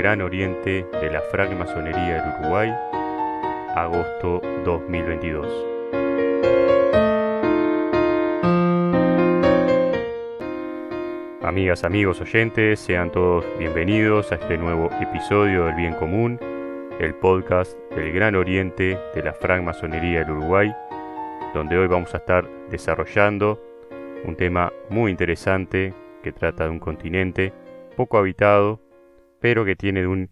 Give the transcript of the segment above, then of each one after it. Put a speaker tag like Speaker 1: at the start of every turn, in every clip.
Speaker 1: Gran Oriente de la Francmasonería del Uruguay, agosto 2022. Amigas, amigos, oyentes, sean todos bienvenidos a este nuevo episodio del Bien Común, el podcast El Gran Oriente de la Francmasonería del Uruguay, donde hoy vamos a estar desarrollando un tema muy interesante que trata de un continente poco habitado, pero que tiene un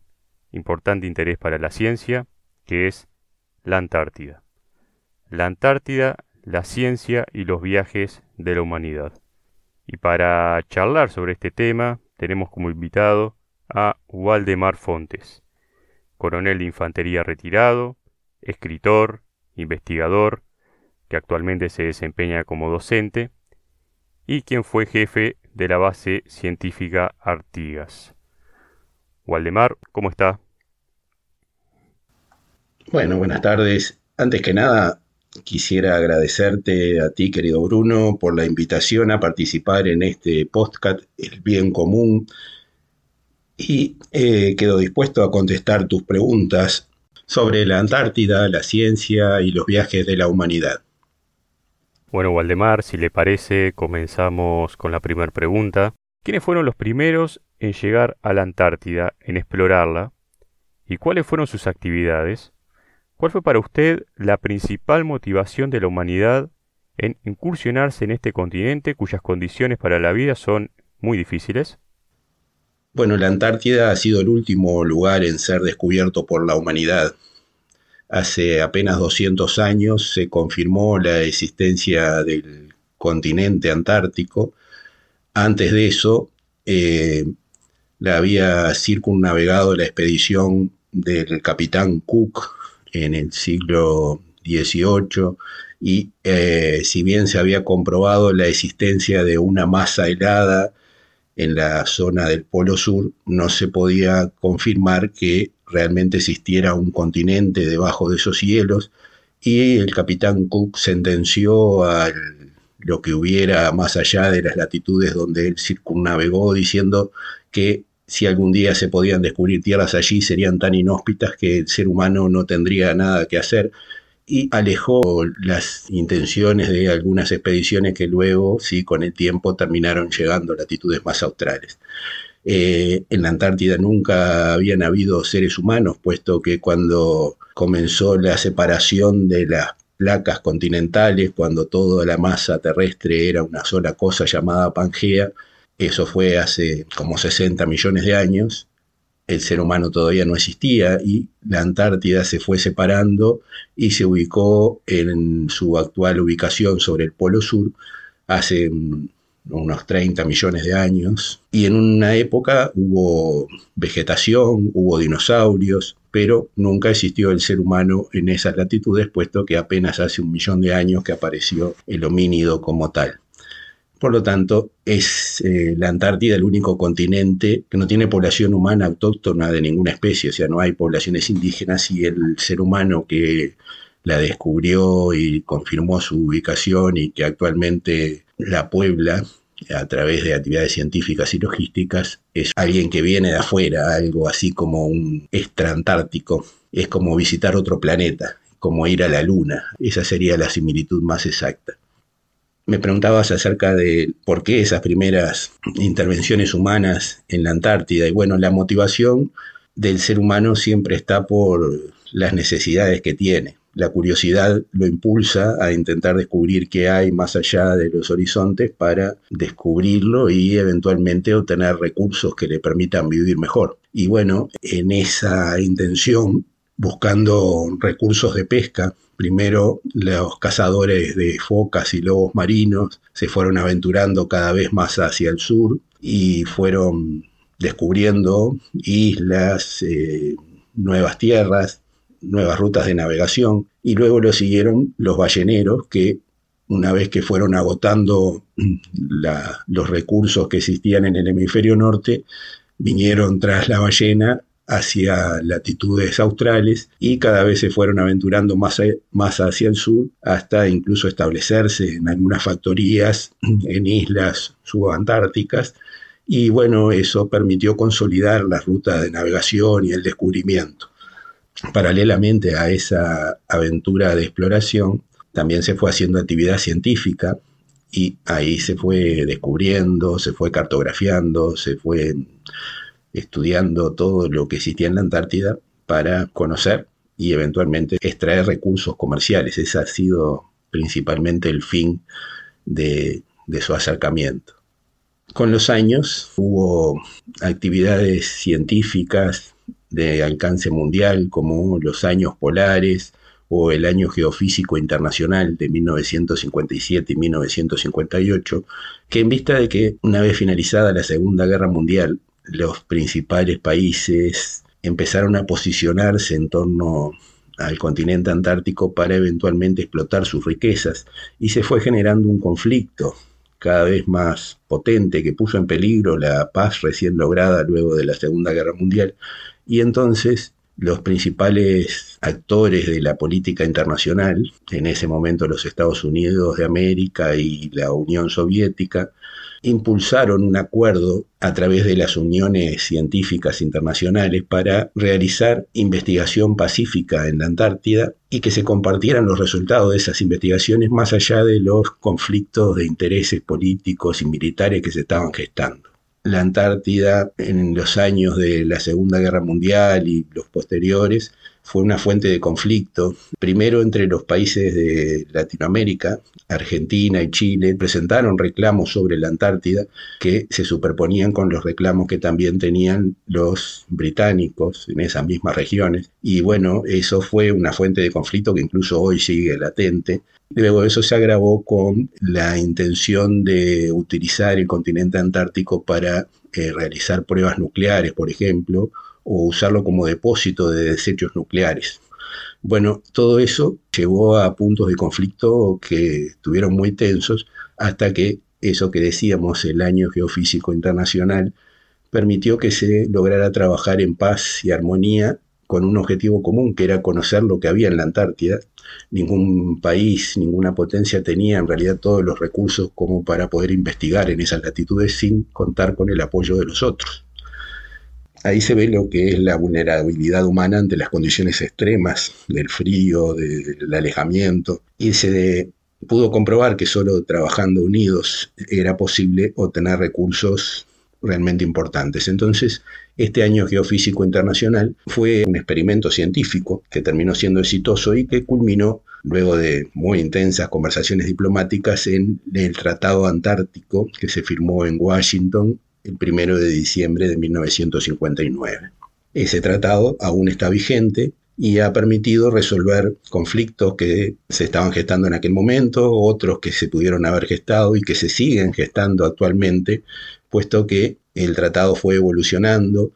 Speaker 1: importante interés para la ciencia, que es la Antártida. La Antártida, la ciencia y los viajes de la humanidad. Y para charlar sobre este tema tenemos como invitado a Waldemar Fontes, coronel de infantería retirado, escritor, investigador, que actualmente se desempeña como docente, y quien fue jefe de la base científica Artigas. Waldemar, ¿cómo está?
Speaker 2: Bueno, buenas tardes. Antes que nada, quisiera agradecerte a ti, querido Bruno, por la invitación a participar en este podcast El Bien Común y eh, quedo dispuesto a contestar tus preguntas sobre la Antártida, la ciencia y los viajes de la humanidad.
Speaker 1: Bueno, Waldemar, si le parece, comenzamos con la primera pregunta. ¿Quiénes fueron los primeros en llegar a la Antártida, en explorarla? ¿Y cuáles fueron sus actividades? ¿Cuál fue para usted la principal motivación de la humanidad en incursionarse en este continente cuyas condiciones para la vida son muy difíciles?
Speaker 2: Bueno, la Antártida ha sido el último lugar en ser descubierto por la humanidad. Hace apenas 200 años se confirmó la existencia del continente antártico. Antes de eso, eh, había circunnavegado la expedición del capitán Cook en el siglo XVIII y eh, si bien se había comprobado la existencia de una masa helada en la zona del Polo Sur, no se podía confirmar que realmente existiera un continente debajo de esos hielos y el capitán Cook sentenció a lo que hubiera más allá de las latitudes donde él circunnavegó diciendo que si algún día se podían descubrir tierras allí serían tan inhóspitas que el ser humano no tendría nada que hacer y alejó las intenciones de algunas expediciones que luego, sí, con el tiempo terminaron llegando a latitudes más australes. Eh, en la Antártida nunca habían habido seres humanos, puesto que cuando comenzó la separación de las placas continentales, cuando toda la masa terrestre era una sola cosa llamada Pangea, eso fue hace como 60 millones de años, el ser humano todavía no existía y la Antártida se fue separando y se ubicó en su actual ubicación sobre el Polo Sur hace unos 30 millones de años, y en una época hubo vegetación, hubo dinosaurios, pero nunca existió el ser humano en esas latitudes, puesto que apenas hace un millón de años que apareció el homínido como tal. Por lo tanto, es eh, la Antártida el único continente que no tiene población humana autóctona de ninguna especie, o sea, no hay poblaciones indígenas y el ser humano que la descubrió y confirmó su ubicación y que actualmente la puebla a través de actividades científicas y logísticas, es alguien que viene de afuera, algo así como un extraantártico, es como visitar otro planeta, como ir a la luna, esa sería la similitud más exacta. Me preguntabas acerca de por qué esas primeras intervenciones humanas en la Antártida. Y bueno, la motivación del ser humano siempre está por las necesidades que tiene la curiosidad lo impulsa a intentar descubrir qué hay más allá de los horizontes para descubrirlo y eventualmente obtener recursos que le permitan vivir mejor. Y bueno, en esa intención, buscando recursos de pesca, primero los cazadores de focas y lobos marinos se fueron aventurando cada vez más hacia el sur y fueron descubriendo islas, eh, nuevas tierras, nuevas rutas de navegación y luego lo siguieron los balleneros que una vez que fueron agotando los recursos que existían en el hemisferio norte, vinieron tras la ballena hacia latitudes australes y cada vez se fueron aventurando más, más hacia el sur hasta incluso establecerse en algunas factorías en islas subantárticas y bueno, eso permitió consolidar la ruta de navegación y el descubrimiento. Paralelamente a esa aventura de exploración, también se fue haciendo actividad científica y ahí se fue descubriendo, se fue cartografiando, se fue estudiando todo lo que existía en la Antártida para conocer y eventualmente extraer recursos comerciales. Ese ha sido principalmente el fin de, de su acercamiento. Con los años hubo actividades científicas de alcance mundial como los años polares o el año geofísico internacional de 1957 y 1958, que en vista de que una vez finalizada la Segunda Guerra Mundial, los principales países empezaron a posicionarse en torno al continente antártico para eventualmente explotar sus riquezas y se fue generando un conflicto cada vez más potente que puso en peligro la paz recién lograda luego de la Segunda Guerra Mundial. Y entonces los principales actores de la política internacional, en ese momento los Estados Unidos de América y la Unión Soviética, impulsaron un acuerdo a través de las uniones científicas internacionales para realizar investigación pacífica en la Antártida y que se compartieran los resultados de esas investigaciones más allá de los conflictos de intereses políticos y militares que se estaban gestando. La Antártida en los años de la Segunda Guerra Mundial y los posteriores fue una fuente de conflicto, primero entre los países de Latinoamérica, Argentina y Chile, presentaron reclamos sobre la Antártida que se superponían con los reclamos que también tenían los británicos en esas mismas regiones. Y bueno, eso fue una fuente de conflicto que incluso hoy sigue latente. Luego eso se agravó con la intención de utilizar el continente antártico para eh, realizar pruebas nucleares, por ejemplo, o usarlo como depósito de desechos nucleares. Bueno, todo eso llevó a puntos de conflicto que estuvieron muy tensos hasta que eso que decíamos, el año geofísico internacional, permitió que se lograra trabajar en paz y armonía con un objetivo común, que era conocer lo que había en la Antártida. Ningún país, ninguna potencia tenía en realidad todos los recursos como para poder investigar en esas latitudes sin contar con el apoyo de los otros. Ahí se ve lo que es la vulnerabilidad humana ante las condiciones extremas del frío, del alejamiento, y se pudo comprobar que solo trabajando unidos era posible obtener recursos realmente importantes. Entonces, este año geofísico internacional fue un experimento científico que terminó siendo exitoso y que culminó luego de muy intensas conversaciones diplomáticas en el Tratado Antártico que se firmó en Washington el primero de diciembre de 1959. Ese tratado aún está vigente y ha permitido resolver conflictos que se estaban gestando en aquel momento, otros que se pudieron haber gestado y que se siguen gestando actualmente, puesto que el tratado fue evolucionando.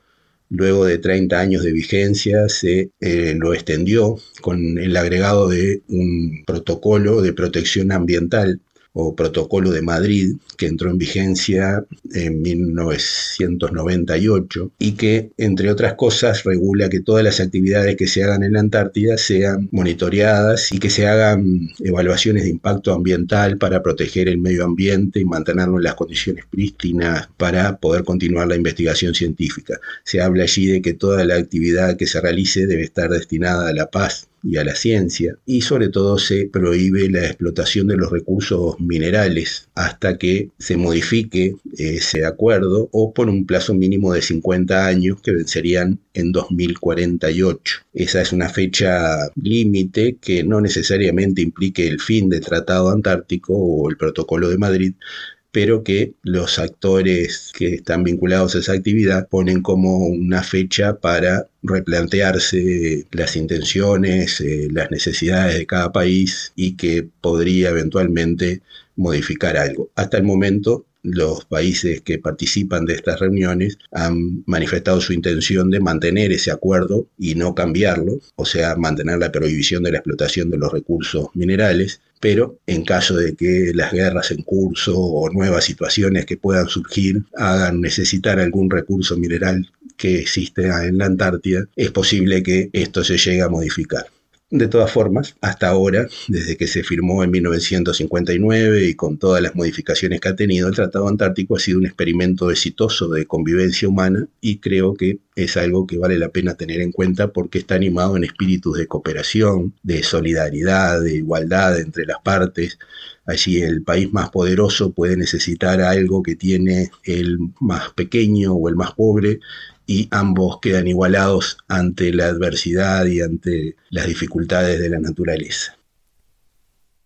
Speaker 2: Luego de 30 años de vigencia se eh, lo extendió con el agregado de un protocolo de protección ambiental o Protocolo de Madrid, que entró en vigencia en 1998 y que, entre otras cosas, regula que todas las actividades que se hagan en la Antártida sean monitoreadas y que se hagan evaluaciones de impacto ambiental para proteger el medio ambiente y mantenerlo en las condiciones prístinas para poder continuar la investigación científica. Se habla allí de que toda la actividad que se realice debe estar destinada a la paz y a la ciencia, y sobre todo se prohíbe la explotación de los recursos minerales hasta que se modifique ese acuerdo o por un plazo mínimo de 50 años que vencerían en 2048. Esa es una fecha límite que no necesariamente implique el fin del Tratado Antártico o el Protocolo de Madrid, pero que los actores que están vinculados a esa actividad ponen como una fecha para replantearse las intenciones, eh, las necesidades de cada país y que podría eventualmente modificar algo. Hasta el momento los países que participan de estas reuniones han manifestado su intención de mantener ese acuerdo y no cambiarlo, o sea, mantener la prohibición de la explotación de los recursos minerales, pero en caso de que las guerras en curso o nuevas situaciones que puedan surgir hagan necesitar algún recurso mineral que existe en la Antártida, es posible que esto se llegue a modificar. De todas formas, hasta ahora, desde que se firmó en 1959 y con todas las modificaciones que ha tenido, el Tratado Antártico ha sido un experimento exitoso de convivencia humana y creo que es algo que vale la pena tener en cuenta porque está animado en espíritus de cooperación, de solidaridad, de igualdad entre las partes. Allí el país más poderoso puede necesitar algo que tiene el más pequeño o el más pobre y ambos quedan igualados ante la adversidad y ante las dificultades de la naturaleza.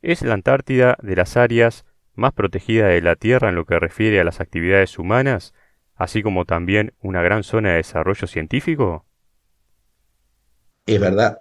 Speaker 1: ¿Es la Antártida de las áreas más protegidas de la Tierra en lo que refiere a las actividades humanas, así como también una gran zona de desarrollo científico?
Speaker 2: Es verdad,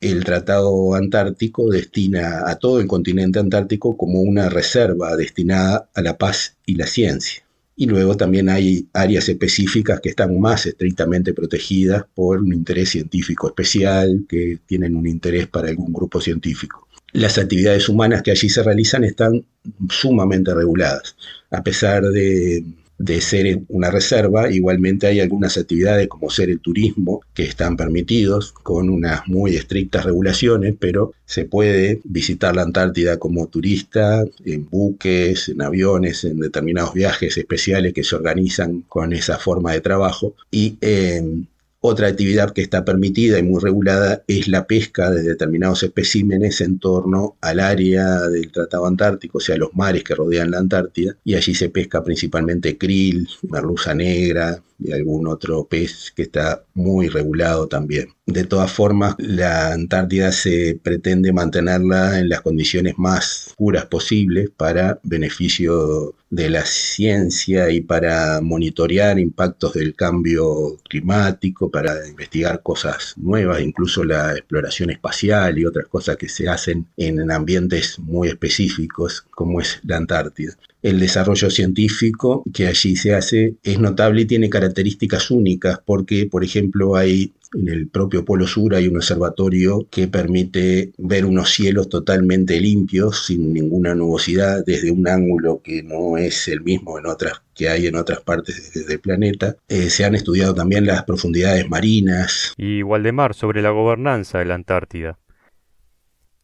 Speaker 2: el Tratado Antártico destina a todo el continente antártico como una reserva destinada a la paz y la ciencia y luego también hay áreas específicas que están más estrictamente protegidas por un interés científico especial, que tienen un interés para algún grupo científico. Las actividades humanas que allí se realizan están sumamente reguladas, a pesar de de ser una reserva. Igualmente hay algunas actividades como ser el turismo que están permitidos con unas muy estrictas regulaciones, pero se puede visitar la Antártida como turista en buques, en aviones, en determinados viajes especiales que se organizan con esa forma de trabajo. Y en otra actividad que está permitida y muy regulada es la pesca de determinados especímenes en torno al área del Tratado Antártico, o sea, los mares que rodean la Antártida, y allí se pesca principalmente krill, merluza negra y algún otro pez que está muy regulado también. De todas formas, la Antártida se pretende mantenerla en las condiciones más puras posibles para beneficio de la ciencia y para monitorear impactos del cambio climático, para investigar cosas nuevas, incluso la exploración espacial y otras cosas que se hacen en ambientes muy específicos como es la Antártida. El desarrollo científico que allí se hace es notable y tiene características únicas porque, por ejemplo, hay en el propio Polo Sur hay un observatorio que permite ver unos cielos totalmente limpios, sin ninguna nubosidad, desde un ángulo que no es el mismo en otras que hay en otras partes del planeta. Eh, se han estudiado también las profundidades marinas.
Speaker 1: Y Waldemar, sobre la gobernanza de la Antártida.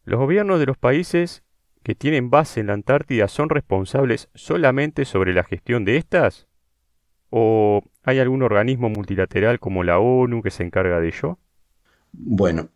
Speaker 1: Los gobiernos de los países que tienen base en la Antártida son responsables solamente sobre la gestión de estas? ¿O hay algún organismo multilateral como la ONU que se encarga de ello?
Speaker 2: Bueno,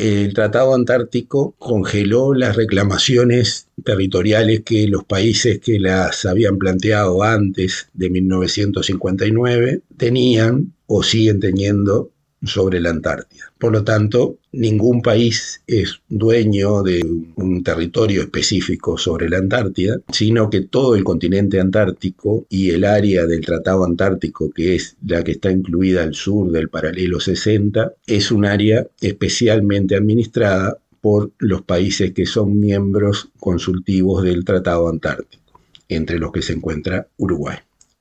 Speaker 2: el Tratado Antártico congeló las reclamaciones territoriales que los países que las habían planteado antes de 1959 tenían o siguen teniendo sobre la Antártida. Por lo tanto, ningún país es dueño de un territorio específico sobre la Antártida, sino que todo el continente antártico y el área del Tratado Antártico, que es la que está incluida al sur del paralelo 60, es un área especialmente administrada por los países que son miembros consultivos del Tratado Antártico, entre los que se encuentra Uruguay.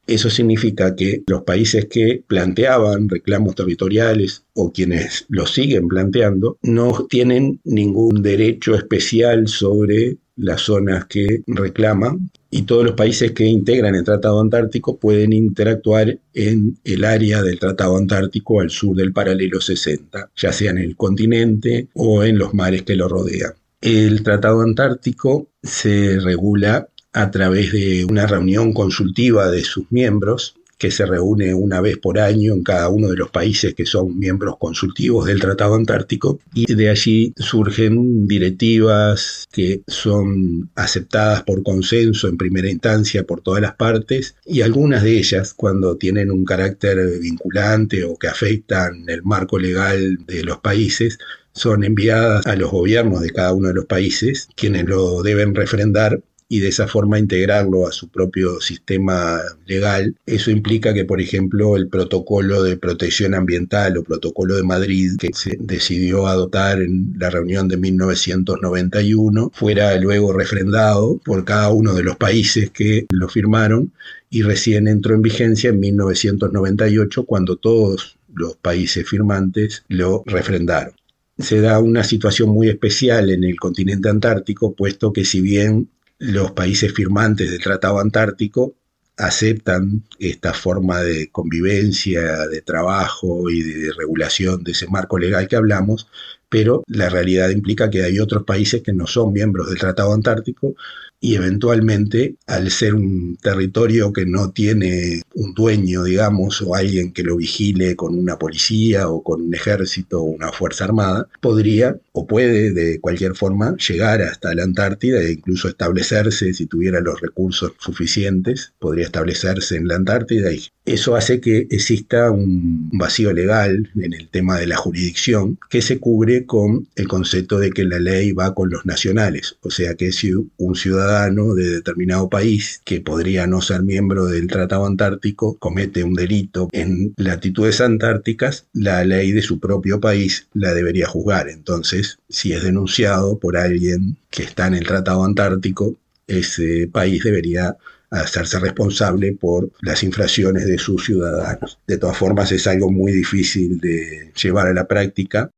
Speaker 2: Eso significa que los países que planteaban reclamos territoriales o quienes los siguen planteando no tienen ningún derecho especial sobre las zonas que reclaman y todos los países que integran el Tratado Antártico pueden interactuar en el área del Tratado Antártico al sur del paralelo 60, ya sea en el continente o en los mares que lo rodean. El Tratado Antártico se regula a través de una reunión consultiva de sus miembros que se reúne una vez por año en cada uno de los países que son miembros consultivos del Tratado Antártico y de allí surgen directivas que son aceptadas por consenso en primera instancia por todas las partes y algunas de ellas cuando tienen un carácter vinculante o que afectan el marco legal de los países son enviadas a los gobiernos de cada uno de los países, quienes lo deben refrendar y de esa forma integrarlo a su propio sistema legal. Eso implica que, por ejemplo, el protocolo de protección ambiental o protocolo de Madrid que se decidió adoptar en la reunión de 1991 fuera luego refrendado por cada uno de los países que lo firmaron y recién entró en vigencia en 1998 cuando todos los países firmantes lo refrendaron se da una situación muy especial en el continente antártico, puesto que si bien los países firmantes del Tratado Antártico aceptan esta forma de convivencia, de trabajo y de regulación de ese marco legal que hablamos, pero la realidad implica que hay otros países que no son miembros del Tratado Antártico y eventualmente al ser un territorio que no tiene un dueño, digamos, o alguien que lo vigile con una policía o con un ejército o una fuerza armada, podría o puede de cualquier forma llegar hasta la Antártida e incluso establecerse, si tuviera los recursos suficientes, podría establecerse en la Antártida. Eso hace que exista un vacío legal en el tema de la jurisdicción que se cubre con el concepto de que la ley va con los nacionales, o sea que si un ciudadano de determinado país que podría no ser miembro del Tratado Antártico comete un delito en latitudes antárticas, la ley de su propio país la debería juzgar. Entonces, si es denunciado por alguien que está en el Tratado Antártico, ese país debería hacerse responsable por las infracciones de sus ciudadanos. De todas formas, es algo muy difícil de llevar a la práctica.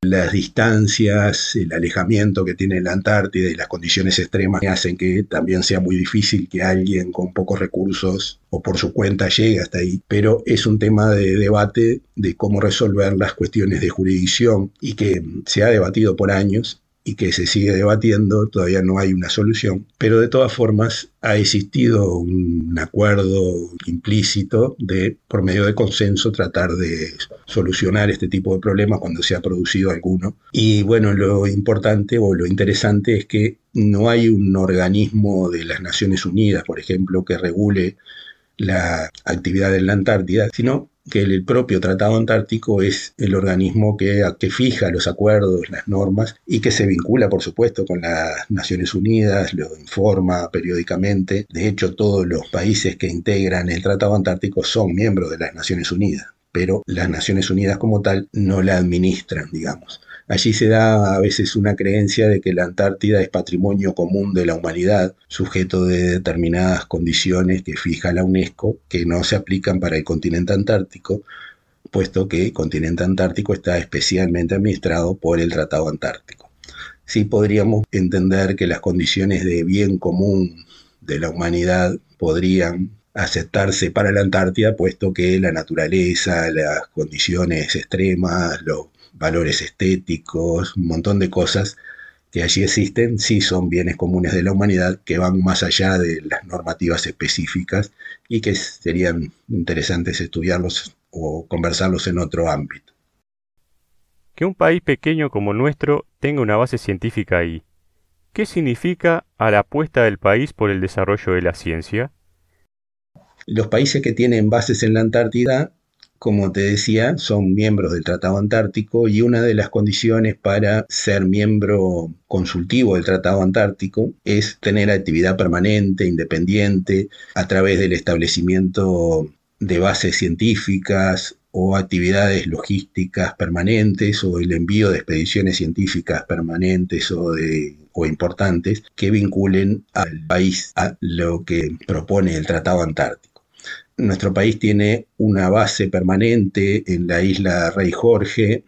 Speaker 2: Las distancias, el alejamiento que tiene la Antártida y las condiciones extremas hacen que también sea muy difícil que alguien con pocos recursos o por su cuenta llegue hasta ahí. Pero es un tema de debate de cómo resolver las cuestiones de jurisdicción y que se ha debatido por años y que se sigue debatiendo, todavía no hay una solución, pero de todas formas ha existido un acuerdo implícito de, por medio de consenso, tratar de solucionar este tipo de problemas cuando se ha producido alguno. Y bueno, lo importante o lo interesante es que no hay un organismo de las Naciones Unidas, por ejemplo, que regule la actividad en la Antártida, sino que el propio Tratado Antártico es el organismo que, que fija los acuerdos, las normas y que se vincula, por supuesto, con las Naciones Unidas, lo informa periódicamente. De hecho, todos los países que integran el Tratado Antártico son miembros de las Naciones Unidas, pero las Naciones Unidas como tal no la administran, digamos. Allí se da a veces una creencia de que la Antártida es patrimonio común de la humanidad, sujeto de determinadas condiciones que fija la UNESCO, que no se aplican para el continente antártico, puesto que el continente antártico está especialmente administrado por el Tratado Antártico. Sí podríamos entender que las condiciones de bien común de la humanidad podrían aceptarse para la Antártida, puesto que la naturaleza, las condiciones extremas, los valores estéticos, un montón de cosas que allí existen, sí son bienes comunes de la humanidad que van más allá de las normativas específicas y que serían interesantes estudiarlos o conversarlos en otro ámbito.
Speaker 1: Que un país pequeño como nuestro tenga una base científica ahí, ¿qué significa a la apuesta del país por el desarrollo de la ciencia?
Speaker 2: Los países que tienen bases en la Antártida como te decía, son miembros del Tratado Antártico y una de las condiciones para ser miembro consultivo del Tratado Antártico es tener actividad permanente, independiente, a través del establecimiento de bases científicas o actividades logísticas permanentes o el envío de expediciones científicas permanentes o, importantes que vinculen al país a lo que propone el Tratado Antártico. Nuestro país tiene una base permanente en la isla Rey Jorge,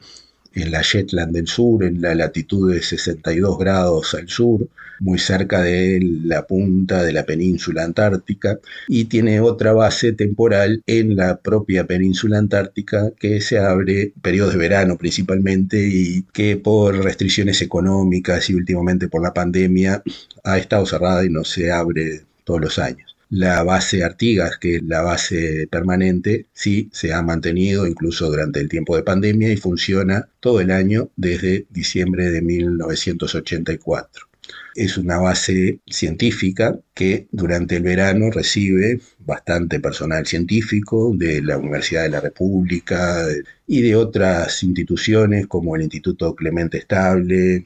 Speaker 2: en la Shetland del Sur, en la latitud de 62 grados al sur, muy cerca de la punta de la península antártica, y tiene otra base temporal en la propia península antártica que se abre periodos de verano principalmente y que por restricciones económicas y últimamente por la pandemia ha estado cerrada y no se abre todos los años. La base Artigas, que es la base permanente, sí se ha mantenido incluso durante el tiempo de pandemia y funciona todo el año desde diciembre de 1984. Es una base científica que durante el verano recibe bastante personal científico de la Universidad de la República y de otras instituciones como el Instituto Clemente Estable.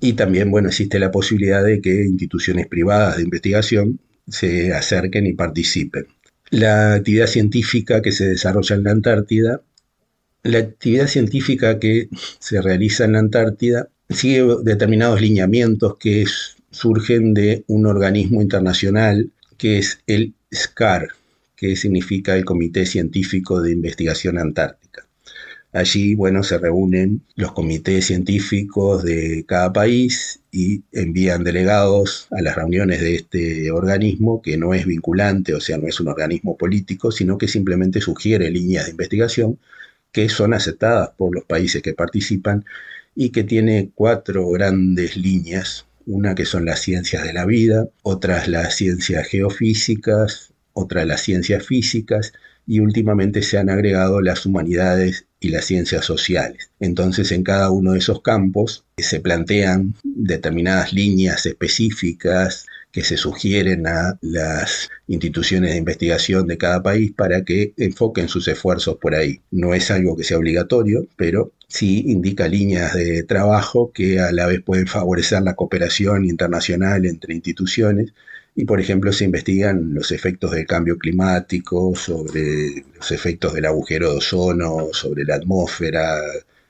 Speaker 2: Y también, bueno, existe la posibilidad de que instituciones privadas de investigación se acerquen y participen. La actividad científica que se desarrolla en la Antártida, la actividad científica que se realiza en la Antártida sigue determinados lineamientos que surgen de un organismo internacional que es el SCAR, que significa el Comité Científico de Investigación Antártica. Allí, bueno, se reúnen los comités científicos de cada país y envían delegados a las reuniones de este organismo, que no es vinculante, o sea, no es un organismo político, sino que simplemente sugiere líneas de investigación que son aceptadas por los países que participan y que tiene cuatro grandes líneas, una que son las ciencias de la vida, otras las ciencias geofísicas, otras las ciencias físicas y últimamente se han agregado las humanidades y las ciencias sociales. Entonces en cada uno de esos campos se plantean determinadas líneas específicas que se sugieren a las instituciones de investigación de cada país para que enfoquen sus esfuerzos por ahí. No es algo que sea obligatorio, pero sí indica líneas de trabajo que a la vez pueden favorecer la cooperación internacional entre instituciones y por ejemplo se investigan los efectos del cambio climático, sobre los efectos del agujero de ozono, sobre la atmósfera,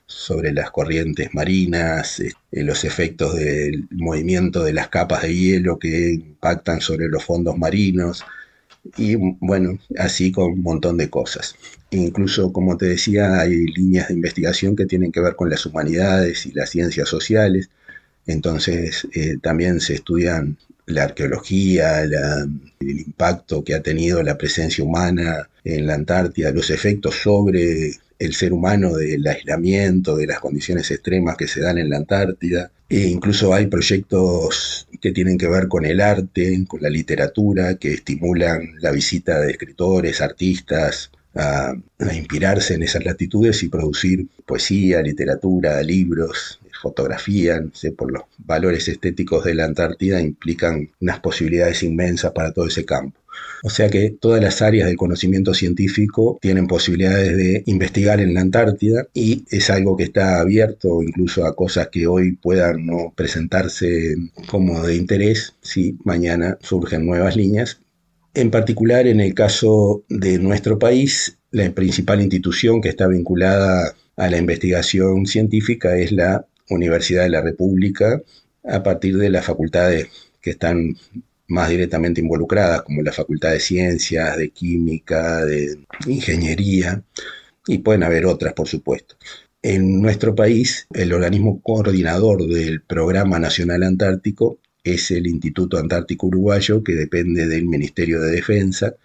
Speaker 2: sobre las corrientes marinas, este, los efectos del movimiento de las capas de hielo que impactan sobre los fondos marinos y bueno, así con un montón de cosas. Incluso, como te decía, hay líneas de investigación que tienen que ver con las humanidades y las ciencias sociales. Entonces, eh, también se estudian la arqueología, el impacto que ha tenido la presencia humana en la Antártida, los efectos sobre el ser humano del aislamiento, de las condiciones extremas que se dan en la Antártida. E incluso hay proyectos que tienen que ver con el arte, con la literatura, que estimulan la visita de escritores, artistas, a inspirarse en esas latitudes y producir poesía, literatura, libros, fotografía, no sé, por los valores estéticos de la Antártida, implican unas posibilidades inmensas para todo ese campo. O sea que todas las áreas del conocimiento científico tienen posibilidades de investigar en la Antártida y es algo que está abierto incluso a cosas que hoy puedan no presentarse como de interés si mañana surgen nuevas líneas. En particular, en el caso de nuestro país, la principal institución que está vinculada a la investigación científica es la Universidad de la República a partir de las facultades que están más directamente involucradas, como la Facultad de Ciencias, de Química, de Ingeniería, y pueden haber otras, por supuesto. En nuestro país, el organismo coordinador del Programa Nacional Antártico es el Instituto Antártico Uruguayo, que depende del Ministerio de Defensa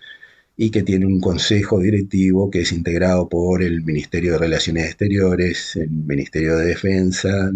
Speaker 2: y que tiene un consejo directivo que es integrado por el Ministerio de Relaciones Exteriores, el Ministerio de Defensa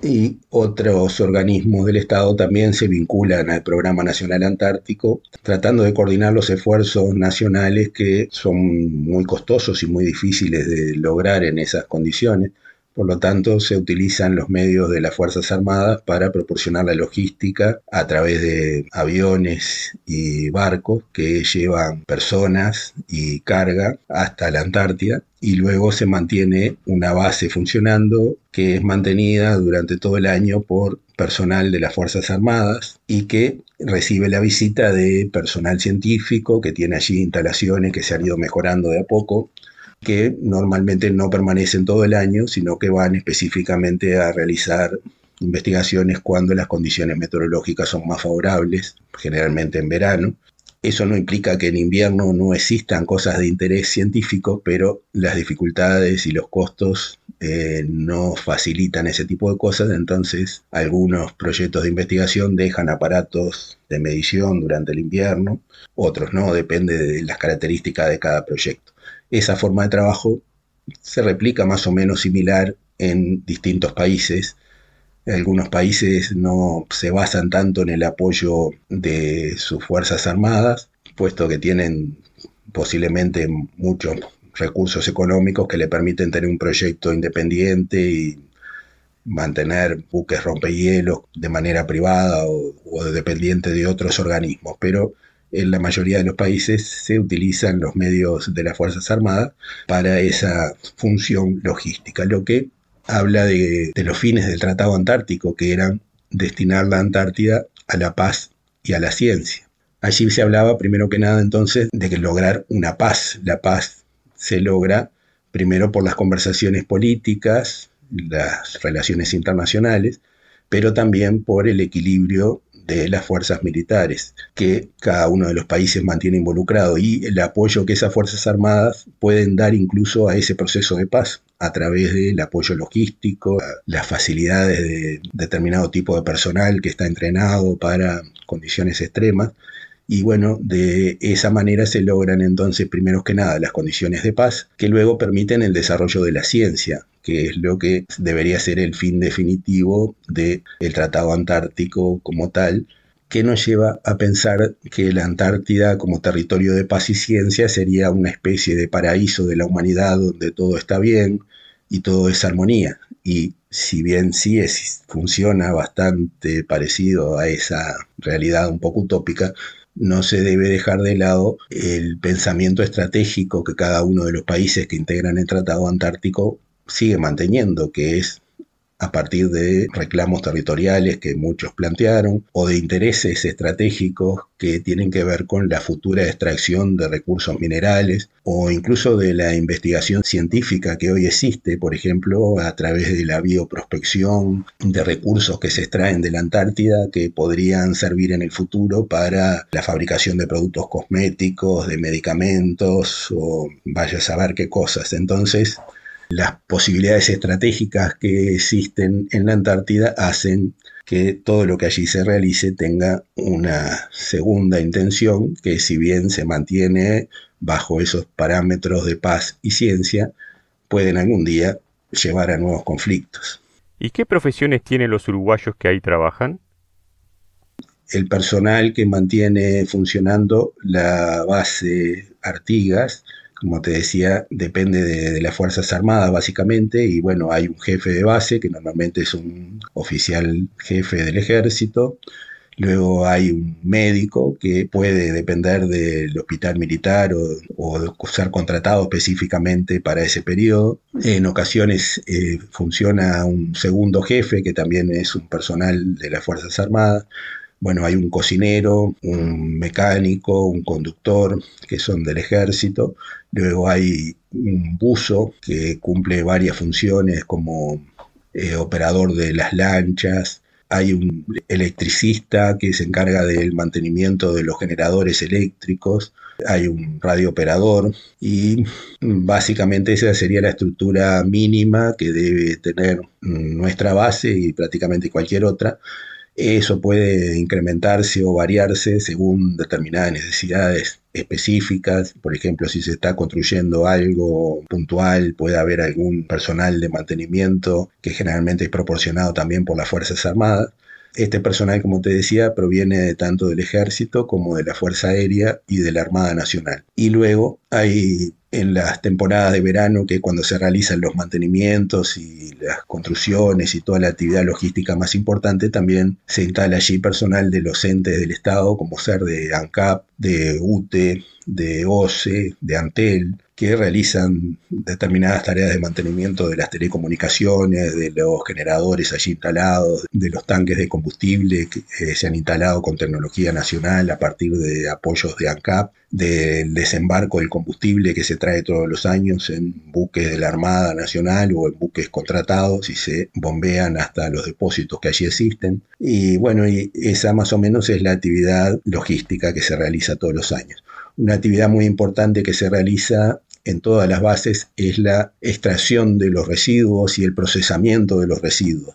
Speaker 2: y otros organismos del Estado también se vinculan al Programa Nacional Antártico, tratando de coordinar los esfuerzos nacionales que son muy costosos y muy difíciles de lograr en esas condiciones. Por lo tanto, se utilizan los medios de las Fuerzas Armadas para proporcionar la logística a través de aviones y barcos que llevan personas y carga hasta la Antártida y luego se mantiene una base funcionando que es mantenida durante todo el año por personal de las Fuerzas Armadas y que recibe la visita de personal científico que tiene allí instalaciones que se han ido mejorando de a poco que normalmente no permanecen todo el año, sino que van específicamente a realizar investigaciones cuando las condiciones meteorológicas son más favorables, generalmente en verano. Eso no implica que en invierno no existan cosas de interés científico, pero las dificultades y los costos eh, no facilitan ese tipo de cosas, entonces algunos proyectos de investigación dejan aparatos de medición durante el invierno, otros no, depende de las características de cada proyecto. Esa forma de trabajo se replica más o menos similar en distintos países. Algunos países no se basan tanto en el apoyo de sus Fuerzas Armadas, puesto que tienen posiblemente muchos recursos económicos que le permiten tener un proyecto independiente y mantener buques rompehielos de manera privada o, o dependiente de otros organismos. Pero en la mayoría de los países se utilizan los medios de las Fuerzas Armadas para esa función logística, lo que habla de, los fines del Tratado Antártico, que eran destinar la Antártida a la paz y a la ciencia. Allí se hablaba primero que nada entonces de que lograr una paz. La paz se logra primero por las conversaciones políticas, las relaciones internacionales, pero también por el equilibrio de las fuerzas militares que cada uno de los países mantiene involucrado y el apoyo que esas Fuerzas Armadas pueden dar incluso a ese proceso de paz a través del apoyo logístico, las facilidades de determinado tipo de personal que está entrenado para condiciones extremas. Y bueno, de esa manera se logran entonces, primero que nada, las condiciones de paz que luego permiten el desarrollo de la ciencia, que es lo que debería ser el fin definitivo del Tratado Antártico como tal, que nos lleva a pensar que la Antártida como territorio de paz y ciencia sería una especie de paraíso de la humanidad donde todo está bien y todo es armonía. Y si bien sí funciona bastante parecido a esa realidad un poco utópica, no se debe dejar de lado el pensamiento estratégico que cada uno de los países que integran el Tratado Antártico sigue manteniendo, que es a partir de reclamos territoriales que muchos plantearon o de intereses estratégicos que tienen que ver con la futura extracción de recursos minerales o incluso de la investigación científica que hoy existe, por ejemplo, a través de la bioprospección de recursos que se extraen de la Antártida que podrían servir en el futuro para la fabricación de productos cosméticos, de medicamentos o vaya a saber qué cosas. Entonces, las posibilidades estratégicas que existen en la Antártida hacen que todo lo que allí se realice tenga una segunda intención que si bien se mantiene bajo esos parámetros de paz y ciencia, pueden algún día llevar a nuevos conflictos.
Speaker 1: ¿Y qué profesiones tienen los uruguayos que ahí trabajan?
Speaker 2: El personal que mantiene funcionando la base Artigas como te decía, depende de, las Fuerzas Armadas básicamente, y bueno, hay un jefe de base que normalmente es un oficial jefe del ejército, luego hay un médico que puede depender del hospital militar o, ser contratado específicamente para ese periodo, en ocasiones eh, funciona un segundo jefe que también es un personal de las Fuerzas Armadas, bueno, hay un cocinero, un mecánico, un conductor, que son del ejército. Luego hay un buzo que cumple varias funciones como eh, operador de las lanchas. Hay un electricista que se encarga del mantenimiento de los generadores eléctricos. Hay un radiooperador y básicamente esa sería la estructura mínima que debe tener nuestra base y prácticamente cualquier otra eso puede incrementarse o variarse según determinadas necesidades específicas. Por ejemplo, si se está construyendo algo puntual, puede haber algún personal de mantenimiento que generalmente es proporcionado también por las Fuerzas Armadas. Este personal, como te decía, proviene tanto del ejército como de la Fuerza Aérea y de la Armada Nacional. Y luego hay en las temporadas de verano, que cuando se realizan los mantenimientos y las construcciones y toda la actividad logística más importante, también se instala allí personal de los entes del Estado, como ser de ANCAP, de UTE, de OCE, de ANTEL, que realizan determinadas tareas de mantenimiento de las telecomunicaciones, de los generadores allí instalados, de los tanques de combustible que eh, se han instalado con tecnología nacional a partir de apoyos de ANCAP, del desembarco del combustible que se trae todos los años en buques de la Armada Nacional o en buques contratados y se bombean hasta los depósitos que allí existen. Y bueno, y esa más o menos es la actividad logística que se realiza todos los años. Una actividad muy importante que se realiza en todas las bases es la extracción de los residuos y el procesamiento de los residuos.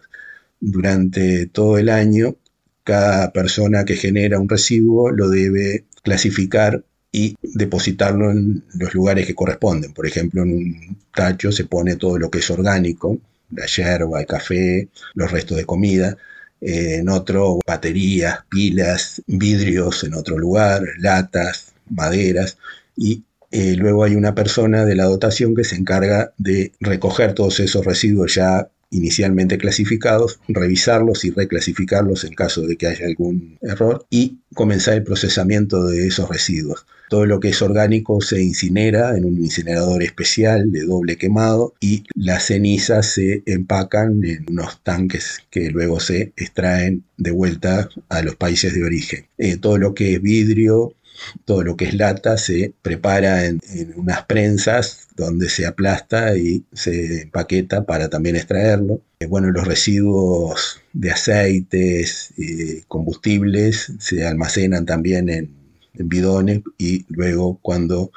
Speaker 2: Durante todo el año, cada persona que genera un residuo lo debe clasificar y depositarlo en los lugares que corresponden. Por ejemplo, en un tacho se pone todo lo que es orgánico, la yerba, el café, los restos de comida. En otro, baterías, pilas, vidrios en otro lugar, latas, maderas. Y eh, luego hay una persona de la dotación que se encarga de recoger todos esos residuos ya inicialmente clasificados, revisarlos y reclasificarlos en caso de que haya algún error y comenzar el procesamiento de esos residuos. Todo lo que es orgánico se incinera en un incinerador especial de doble quemado y las cenizas se empacan en unos tanques que luego se extraen de vuelta a los países de origen. Eh, todo lo que es vidrio, todo lo que es lata se prepara en, unas prensas donde se aplasta y se empaqueta para también extraerlo. Eh, bueno, los residuos de aceites, y combustibles se almacenan también en bidones y luego cuando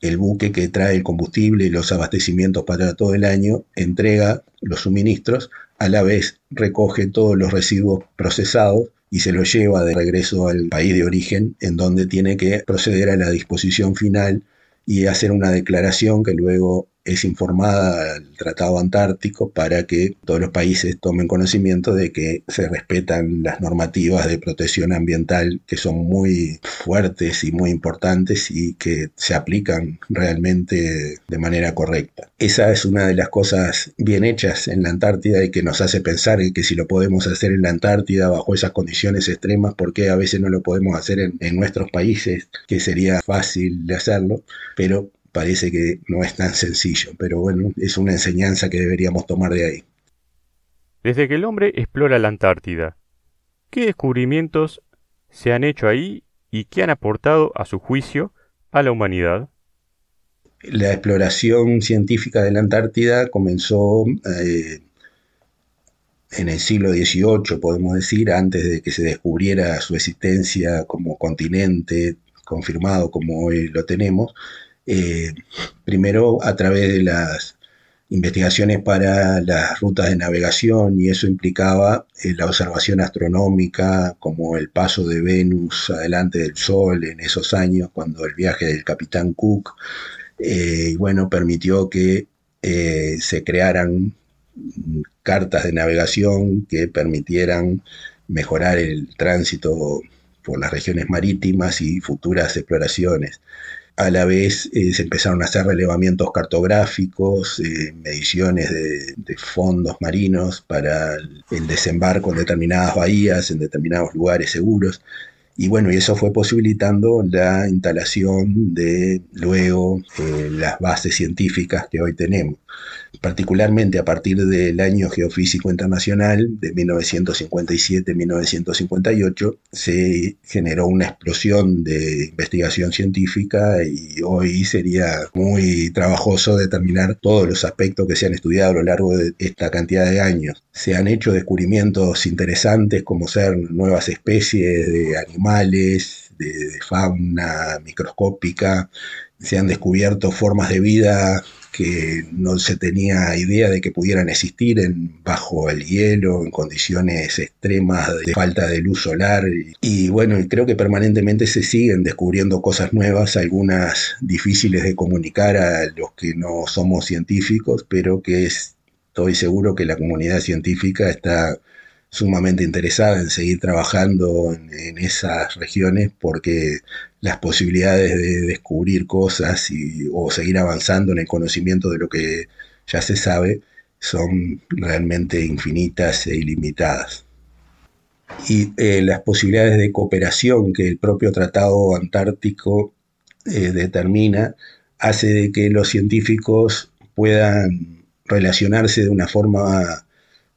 Speaker 2: el buque que trae el combustible y los abastecimientos para todo el año entrega los suministros, a la vez recoge todos los residuos procesados y se lo lleva de regreso al país de origen, en donde tiene que proceder a la disposición final y hacer una declaración que luego es informada al Tratado Antártico para que todos los países tomen conocimiento de que se respetan las normativas de protección ambiental que son muy fuertes y muy importantes y que se aplican realmente de manera correcta. Esa es una de las cosas bien hechas en la Antártida y que nos hace pensar que si lo podemos hacer en la Antártida bajo esas condiciones extremas, ¿por qué a veces no lo podemos hacer en nuestros países? Que sería fácil de hacerlo, pero parece que no es tan sencillo, pero bueno, es una enseñanza que deberíamos tomar de ahí.
Speaker 1: Desde que el hombre explora la Antártida, ¿qué descubrimientos se han hecho ahí y qué han aportado, a su juicio, a la humanidad?
Speaker 2: La exploración científica de la Antártida comenzó eh, en el siglo XVIII, podemos decir, antes de que se descubriera su existencia como continente confirmado como hoy lo tenemos, eh, primero a través de las investigaciones para las rutas de navegación y eso implicaba eh, la observación astronómica como el paso de Venus adelante del Sol en esos años cuando el viaje del capitán Cook eh, bueno permitió que se crearan cartas de navegación que permitieran mejorar el tránsito por las regiones marítimas y futuras exploraciones. A la vez eh, se empezaron a hacer relevamientos cartográficos, eh, mediciones de, fondos marinos para el desembarco en determinadas bahías, en determinados lugares seguros. Y bueno, y eso fue posibilitando la instalación de luego eh, las bases científicas que hoy tenemos particularmente a partir del año geofísico internacional de 1957-1958, se generó una explosión de investigación científica y hoy sería muy trabajoso determinar todos los aspectos que se han estudiado a lo largo de esta cantidad de años. Se han hecho descubrimientos interesantes como ser nuevas especies de animales, de fauna microscópica, se han descubierto formas de vida que no se tenía idea de que pudieran existir en, bajo el hielo, en condiciones extremas de falta de luz solar. Y, bueno, creo que permanentemente se siguen descubriendo cosas nuevas, algunas difíciles de comunicar a los que no somos científicos, pero que estoy seguro que la comunidad científica está sumamente interesada en seguir trabajando en, esas regiones porque las posibilidades de descubrir cosas y, o seguir avanzando en el conocimiento de lo que ya se sabe son realmente infinitas e ilimitadas. Y eh, las posibilidades de cooperación que el propio Tratado Antártico eh, determina hace de que los científicos puedan relacionarse de una forma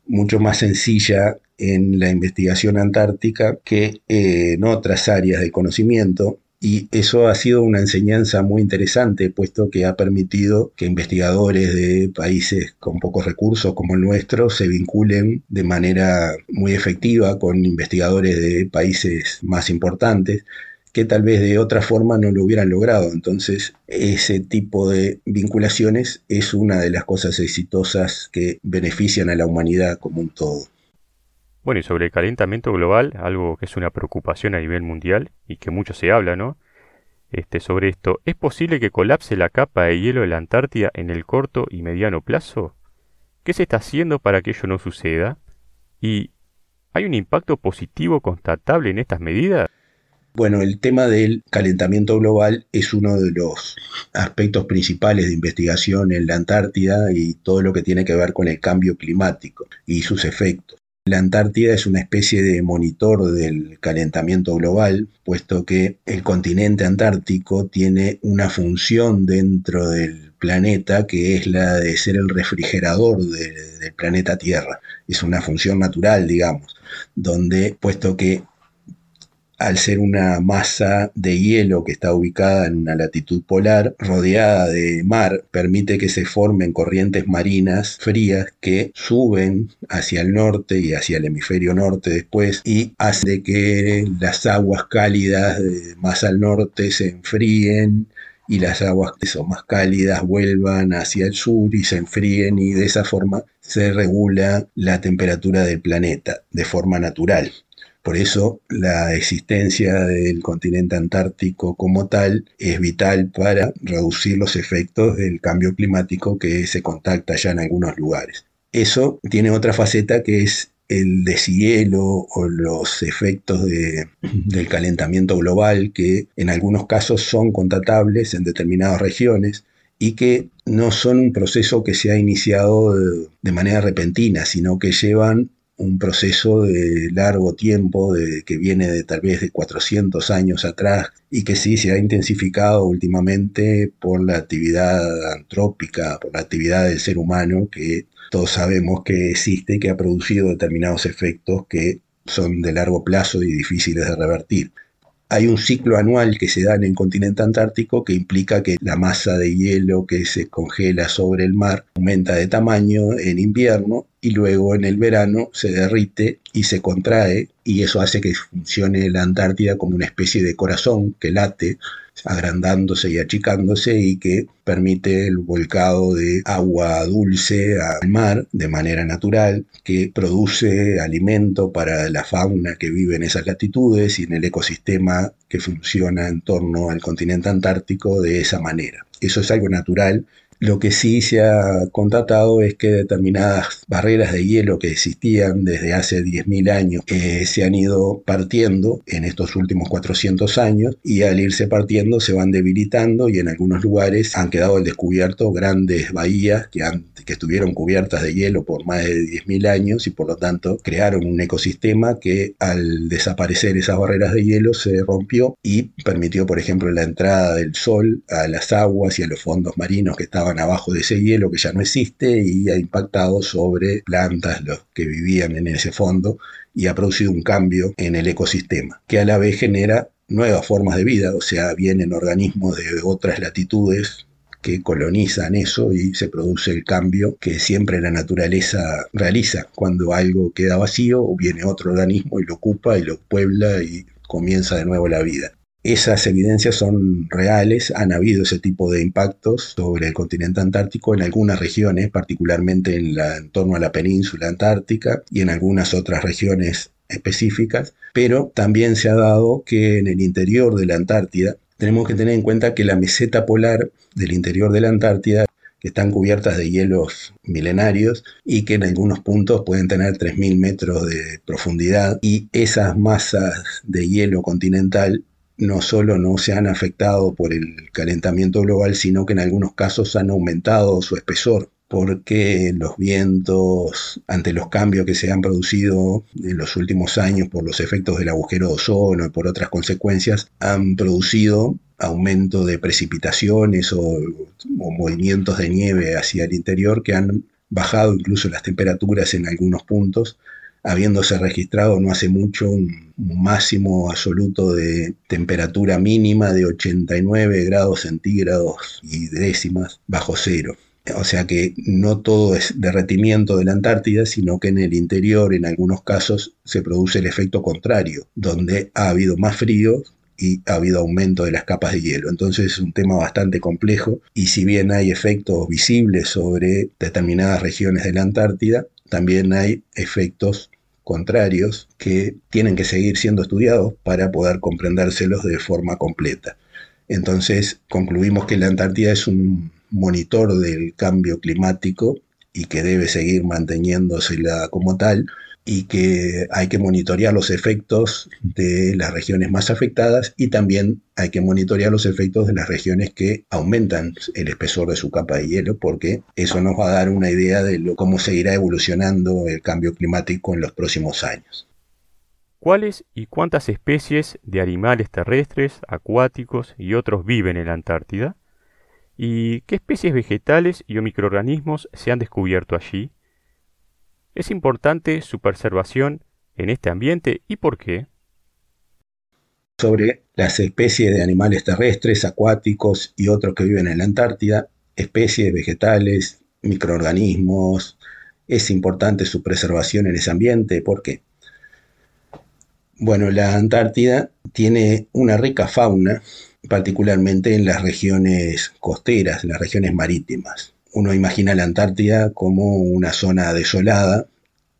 Speaker 2: mucho más sencilla en la investigación antártica que eh, en otras áreas del conocimiento. Y eso ha sido una enseñanza muy interesante, puesto que ha permitido que investigadores de países con pocos recursos como el nuestro se vinculen de manera muy efectiva con investigadores de países más importantes que tal vez de otra forma no lo hubieran logrado. Entonces, ese tipo de vinculaciones es una de las cosas exitosas que benefician a la humanidad como un todo.
Speaker 1: Bueno, y sobre el calentamiento global, algo que es una preocupación a nivel mundial y que mucho se habla, ¿no? Este, sobre esto, ¿es posible que colapse la capa de hielo de la Antártida en el corto y mediano plazo? ¿Qué se está haciendo para que ello no suceda? ¿Y hay un impacto positivo constatable en estas medidas?
Speaker 2: Bueno, el tema del calentamiento global es uno de los aspectos principales de investigación en la Antártida y todo lo que tiene que ver con el cambio climático y sus efectos. La Antártida es una especie de monitor del calentamiento global, puesto que el continente antártico tiene una función dentro del planeta que es la de ser el refrigerador del planeta Tierra. Es una función natural, digamos, donde, puesto que al ser una masa de hielo que está ubicada en una latitud polar, rodeada de mar, permite que se formen corrientes marinas frías que suben hacia el norte y hacia el hemisferio norte después y hace que las aguas cálidas más al norte se enfríen y las aguas que son más cálidas vuelvan hacia el sur y se enfríen y de esa forma se regula la temperatura del planeta de forma natural Por eso la existencia del continente antártico como tal es vital para reducir los efectos del cambio climático que se contacta ya en algunos lugares. Eso tiene otra faceta que es el deshielo o los efectos del calentamiento global que en algunos casos son contatables en determinadas regiones y que no son un proceso que se ha iniciado de manera repentina, sino que llevan un proceso de largo tiempo, de, que viene de tal vez de 400 años atrás y que sí se ha intensificado últimamente por la actividad antrópica, por la actividad del ser humano que todos sabemos que existe y que ha producido determinados efectos que son de largo plazo y difíciles de revertir. Hay un ciclo anual que se da en el continente antártico que implica que la masa de hielo que se congela sobre el mar aumenta de tamaño en invierno y luego en el verano se derrite y se contrae y eso hace que funcione la Antártida como una especie de corazón que late agrandándose y achicándose y que permite el volcado de agua dulce al mar de manera natural, que produce alimento para la fauna que vive en esas latitudes y en el ecosistema que funciona en torno al continente antártico de esa manera. Eso es algo natural lo que sí se ha constatado es que determinadas barreras de hielo que existían desde hace 10.000 años se han ido partiendo en estos últimos 400 años y al irse partiendo se van debilitando y en algunos lugares han quedado al descubierto grandes bahías que, que estuvieron cubiertas de hielo por más de 10.000 años y por lo tanto crearon un ecosistema que al desaparecer esas barreras de hielo se rompió y permitió por ejemplo la entrada del sol a las aguas y a los fondos marinos que estaban abajo de ese hielo que ya no existe y ha impactado sobre plantas, los que vivían en ese fondo y ha producido un cambio en el ecosistema, que a la vez genera nuevas formas de vida, o sea, vienen organismos de otras latitudes que colonizan eso y se produce el cambio que siempre la naturaleza realiza. Cuando algo queda vacío, viene otro organismo y lo ocupa y lo puebla y comienza de nuevo la vida. Esas evidencias son reales, han habido ese tipo de impactos sobre el continente antártico en algunas regiones, particularmente en, la, en torno a la península antártica y en algunas otras regiones específicas, pero también se ha dado que en el interior de la Antártida tenemos que tener en cuenta que la meseta polar del interior de la Antártida que están cubiertas de hielos milenarios y que en algunos puntos pueden tener 3.000 metros de profundidad y esas masas de hielo continental no solo no se han afectado por el calentamiento global, sino que en algunos casos han aumentado su espesor porque los vientos, ante los cambios que se han producido en los últimos años por los efectos del agujero de ozono y por otras consecuencias, han producido aumento de precipitaciones o, o movimientos de nieve hacia el interior que han bajado incluso las temperaturas en algunos puntos habiéndose registrado no hace mucho un, máximo absoluto de temperatura mínima de 89 grados centígrados y décimas bajo cero. O sea que no todo es derretimiento de la Antártida, sino que en el interior, en algunos casos, se produce el efecto contrario, donde ha habido más frío y ha habido aumento de las capas de hielo. Entonces es un tema bastante complejo y si bien hay efectos visibles sobre determinadas regiones de la Antártida, también hay efectos contrarios que tienen que seguir siendo estudiados para poder comprendérselos de forma completa. Entonces concluimos que la Antártida es un monitor del cambio climático y que debe seguir manteniéndosela como tal, y que hay que monitorear los efectos de las regiones más afectadas y también hay que monitorear los efectos de las regiones que aumentan el espesor de su capa de hielo porque eso nos va a dar una idea de cómo seguirá evolucionando el cambio climático en los próximos años.
Speaker 1: ¿Cuáles y cuántas especies de animales terrestres, acuáticos y otros viven en la Antártida? ¿Y qué especies vegetales y o microorganismos se han descubierto allí? ¿Es importante su preservación en este ambiente y por qué?
Speaker 2: Sobre las especies de animales terrestres, acuáticos y otros que viven en la Antártida, especies vegetales, microorganismos, es importante su preservación en ese ambiente. ¿Por qué? Bueno, la Antártida tiene una rica fauna, particularmente en las regiones costeras, en las regiones marítimas uno imagina la Antártida como una zona desolada.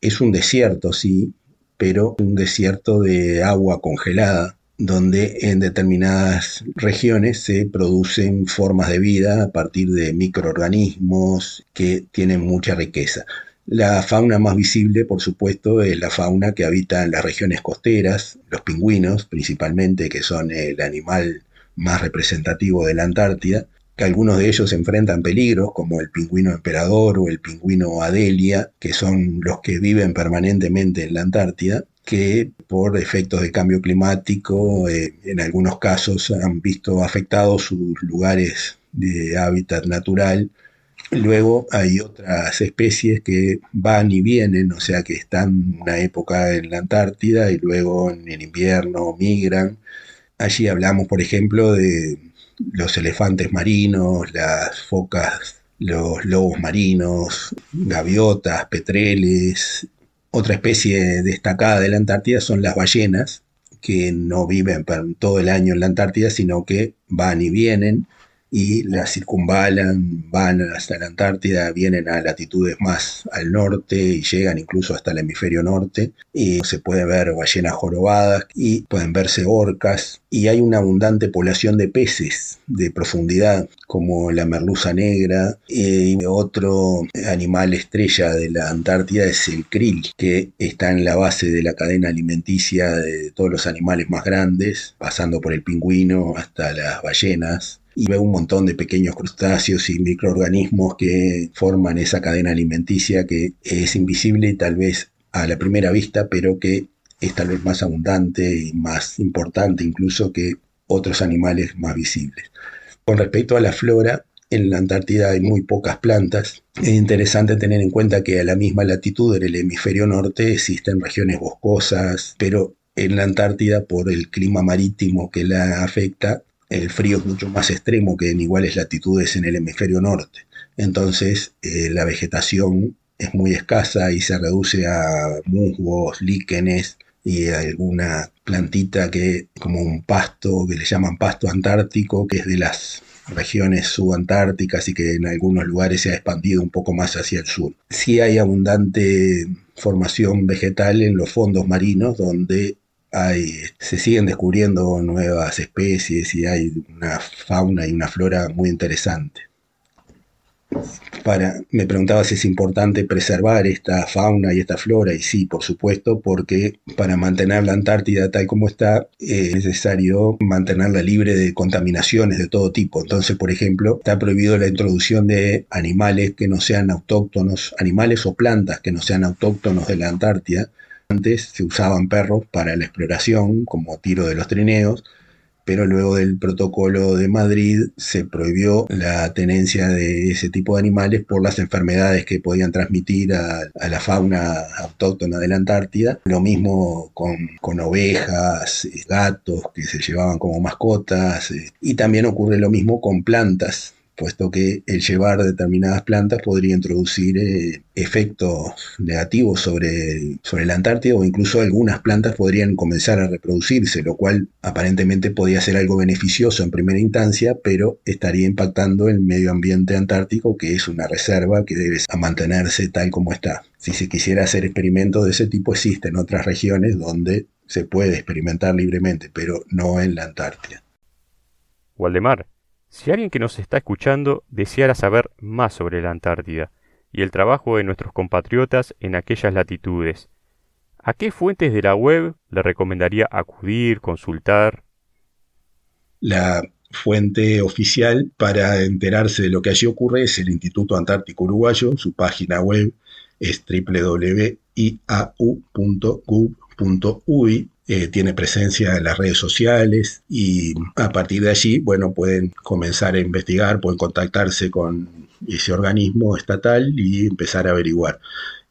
Speaker 2: Es un desierto, sí, pero un desierto de agua congelada donde en determinadas regiones se producen formas de vida a partir de microorganismos que tienen mucha riqueza. La fauna más visible, por supuesto, es la fauna que habita en las regiones costeras, los pingüinos principalmente, que son el animal más representativo de la Antártida, que algunos de ellos enfrentan peligros, como el pingüino emperador o el pingüino Adelia, que son los que viven permanentemente en la Antártida, que por efectos de cambio climático eh, en algunos casos han visto afectados sus lugares de hábitat natural. Luego hay otras especies que van y vienen, o sea que están una época en la Antártida y luego en el invierno migran. Allí hablamos, por ejemplo, de los elefantes marinos, las focas, los lobos marinos, gaviotas, petreles, otra especie destacada de la Antártida son las ballenas, que no viven todo el año en la Antártida, sino que van y vienen y la circunvalan, van hasta la Antártida, vienen a latitudes más al norte y llegan incluso hasta el hemisferio norte. Y se puede ver ballenas jorobadas y pueden verse orcas. Y hay una abundante población de peces de profundidad, como la merluza negra. Y otro animal estrella de la Antártida es el krill, que está en la base de la cadena alimenticia de todos los animales más grandes, pasando por el pingüino hasta las ballenas y ve un montón de pequeños crustáceos y microorganismos que forman esa cadena alimenticia que es invisible tal vez a la primera vista, pero que es tal vez más abundante y más importante incluso que otros animales más visibles. Con respecto a la flora, en la Antártida hay muy pocas plantas. Es interesante tener en cuenta que a la misma latitud en el hemisferio norte existen regiones boscosas, pero en la Antártida, por el clima marítimo que la afecta, el frío es mucho más extremo que en iguales latitudes en el hemisferio norte. Entonces eh, la vegetación es muy escasa y se reduce a musgos, líquenes y alguna plantita que como un pasto que le llaman pasto antártico, que es de las regiones subantárticas y que en algunos lugares se ha expandido un poco más hacia el sur. Sí hay abundante formación vegetal en los fondos marinos donde se siguen descubriendo nuevas especies y hay una fauna y una flora muy interesante. Para, me preguntaba si es importante preservar esta fauna y esta flora, y sí, por supuesto, porque para mantener la Antártida tal como está, es necesario mantenerla libre de contaminaciones de todo tipo. Entonces, por ejemplo, está prohibido la introducción de animales que no sean autóctonos, animales o plantas que no sean autóctonos de la Antártida, antes se usaban perros para la exploración, como tiro de los trineos, pero luego del protocolo de Madrid se prohibió la tenencia de ese tipo de animales por las enfermedades que podían transmitir a, la fauna autóctona de la Antártida. Lo mismo con, con, ovejas, gatos que se llevaban como mascotas, eh, y también ocurre lo mismo con plantas puesto que el llevar determinadas plantas podría introducir eh, efectos negativos sobre, sobre la Antártida o incluso algunas plantas podrían comenzar a reproducirse, lo cual aparentemente podría ser algo beneficioso en primera instancia, pero estaría impactando el medio ambiente antártico, que es una reserva que debe mantenerse tal como está. Si se quisiera hacer experimentos de ese tipo, existen otras regiones donde se puede experimentar libremente, pero no en la Antártida.
Speaker 1: Waldemar, si alguien que nos está escuchando deseara saber más sobre la Antártida y el trabajo de nuestros compatriotas en aquellas latitudes, ¿a qué fuentes de la web le recomendaría acudir, consultar?
Speaker 2: La fuente oficial para enterarse de lo que allí ocurre es el Instituto Antártico Uruguayo, su página web es www.iau.gov.uy eh, tiene presencia en las redes sociales y a partir de allí, bueno, pueden comenzar a investigar, pueden contactarse con ese organismo estatal y empezar a averiguar.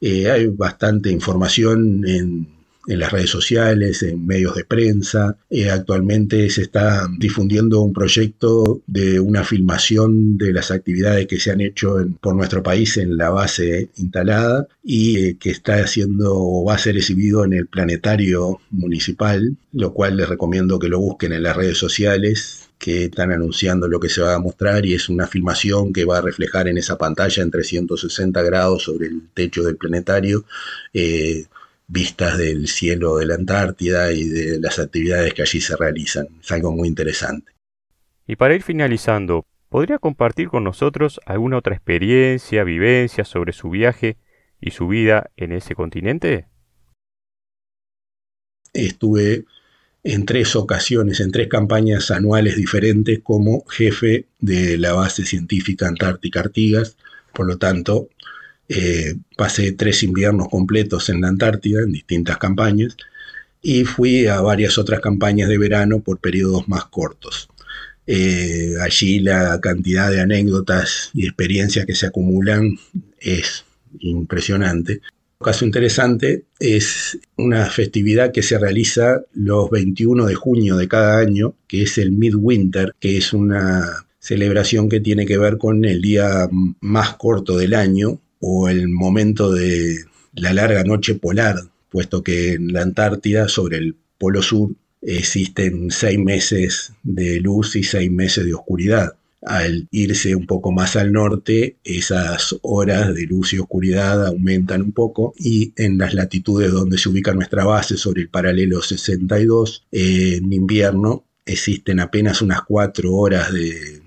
Speaker 2: Eh, hay bastante información en en las redes sociales, en medios de prensa. Eh, actualmente se está difundiendo un proyecto de una filmación de las actividades que se han hecho por nuestro país en la base instalada y eh, que está haciendo o va a ser exhibido en el planetario municipal, lo cual les recomiendo que lo busquen en las redes sociales que están anunciando lo que se va a mostrar y es una filmación que va a reflejar en esa pantalla en 360 grados sobre el techo del planetario eh, vistas del cielo de la Antártida y de las actividades que allí se realizan. Es algo muy interesante.
Speaker 1: Y para ir finalizando, ¿podría compartir con nosotros alguna otra experiencia, vivencia sobre su viaje y su vida en ese continente?
Speaker 2: Estuve en tres ocasiones, en tres campañas anuales diferentes como jefe de la base científica Antártica Artigas. Por lo tanto, eh, pasé tres inviernos completos en la Antártida, en distintas campañas, y fui a varias otras campañas de verano por periodos más cortos. Eh, allí la cantidad de anécdotas y experiencias que se acumulan es impresionante caso interesante es una festividad que se realiza los 21 de junio de cada año, que es el Midwinter, que es una celebración que tiene que ver con el día más corto del año o el momento de la larga noche polar, puesto que en la Antártida, sobre el Polo Sur, existen seis meses de luz y seis meses de oscuridad. Al irse un poco más al norte, esas horas de luz y oscuridad aumentan un poco y en las latitudes donde se ubica nuestra base, sobre el paralelo 62, en invierno existen apenas unas cuatro horas de,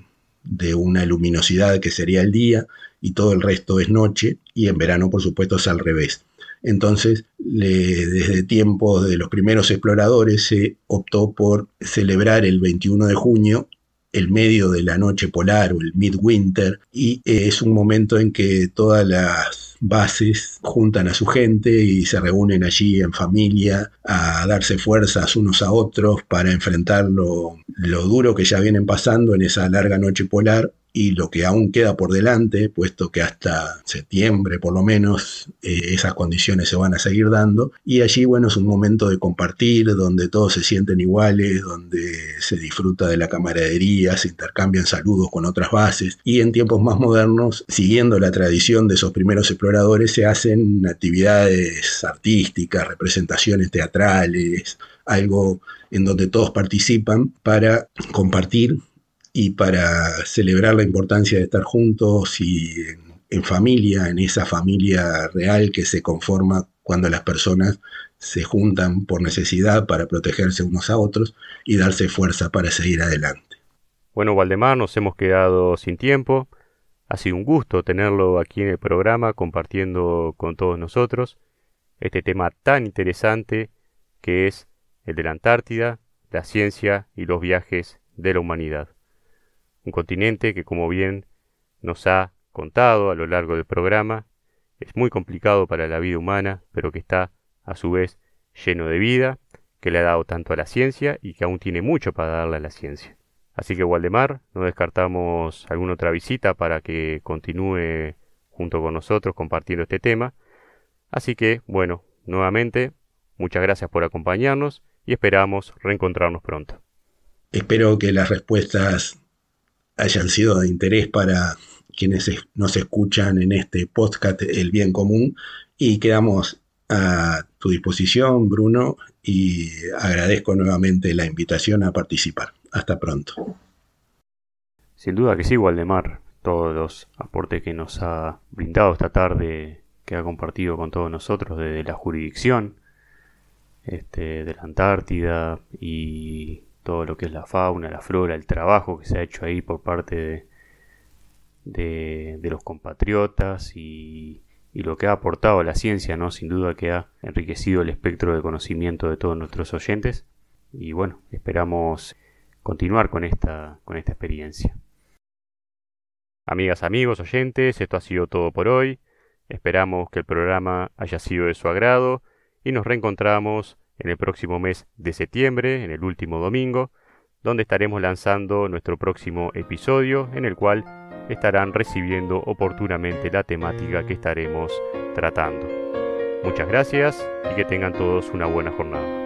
Speaker 2: de una luminosidad que sería el día y todo el resto es noche y en verano por supuesto es al revés. Entonces, desde tiempos de los primeros exploradores se optó por celebrar el 21 de junio el medio de la noche polar o el midwinter y eh, es un momento en que todas las bases juntan a su gente y se reúnen allí en familia a darse fuerzas unos a otros para enfrentar lo, lo duro que ya vienen pasando en esa larga noche polar y lo que aún queda por delante, puesto que hasta septiembre por lo menos eh, esas condiciones se van a seguir dando. Y allí, bueno, es un momento de compartir, donde todos se sienten iguales, donde se disfruta de la camaradería, se intercambian saludos con otras bases. Y en tiempos más modernos, siguiendo la tradición de esos primeros exploradores, se hacen actividades artísticas, representaciones teatrales, algo en donde todos participan para compartir y para celebrar la importancia de estar juntos y en, familia, en esa familia real que se conforma cuando las personas se juntan por necesidad para protegerse unos a otros y darse fuerza para seguir adelante.
Speaker 1: Bueno, Waldemar, nos hemos quedado sin tiempo. Ha sido un gusto tenerlo aquí en el programa compartiendo con todos nosotros este tema tan interesante que es el de la Antártida, la ciencia y los viajes de la humanidad un continente que como bien nos ha contado a lo largo del programa, es muy complicado para la vida humana, pero que está a su vez lleno de vida, que le ha dado tanto a la ciencia y que aún tiene mucho para darle a la ciencia. Así que Waldemar, no descartamos alguna otra visita para que continúe junto con nosotros compartiendo este tema. Así que, bueno, nuevamente, muchas gracias por acompañarnos y esperamos reencontrarnos pronto.
Speaker 2: Espero que las respuestas hayan sido de interés para quienes nos escuchan en este podcast El Bien Común y quedamos a tu disposición, Bruno, y agradezco nuevamente la invitación a participar. Hasta pronto.
Speaker 1: Sin duda que sí, Waldemar, todos los aportes que nos ha brindado esta tarde, que ha compartido con todos nosotros desde la jurisdicción este, de la Antártida y todo lo que es la fauna, la flora, el trabajo que se ha hecho ahí por parte de, los compatriotas y, y, lo que ha aportado la ciencia, ¿no? Sin duda que ha enriquecido el espectro de conocimiento de todos nuestros oyentes. Y bueno, esperamos continuar con esta, con esta experiencia. Amigas, amigos, oyentes, esto ha sido todo por hoy. Esperamos que el programa haya sido de su agrado y nos reencontramos en el próximo mes de septiembre, en el último domingo, donde estaremos lanzando nuestro próximo episodio en el cual estarán recibiendo oportunamente la temática que estaremos tratando. Muchas gracias y que tengan todos una buena jornada.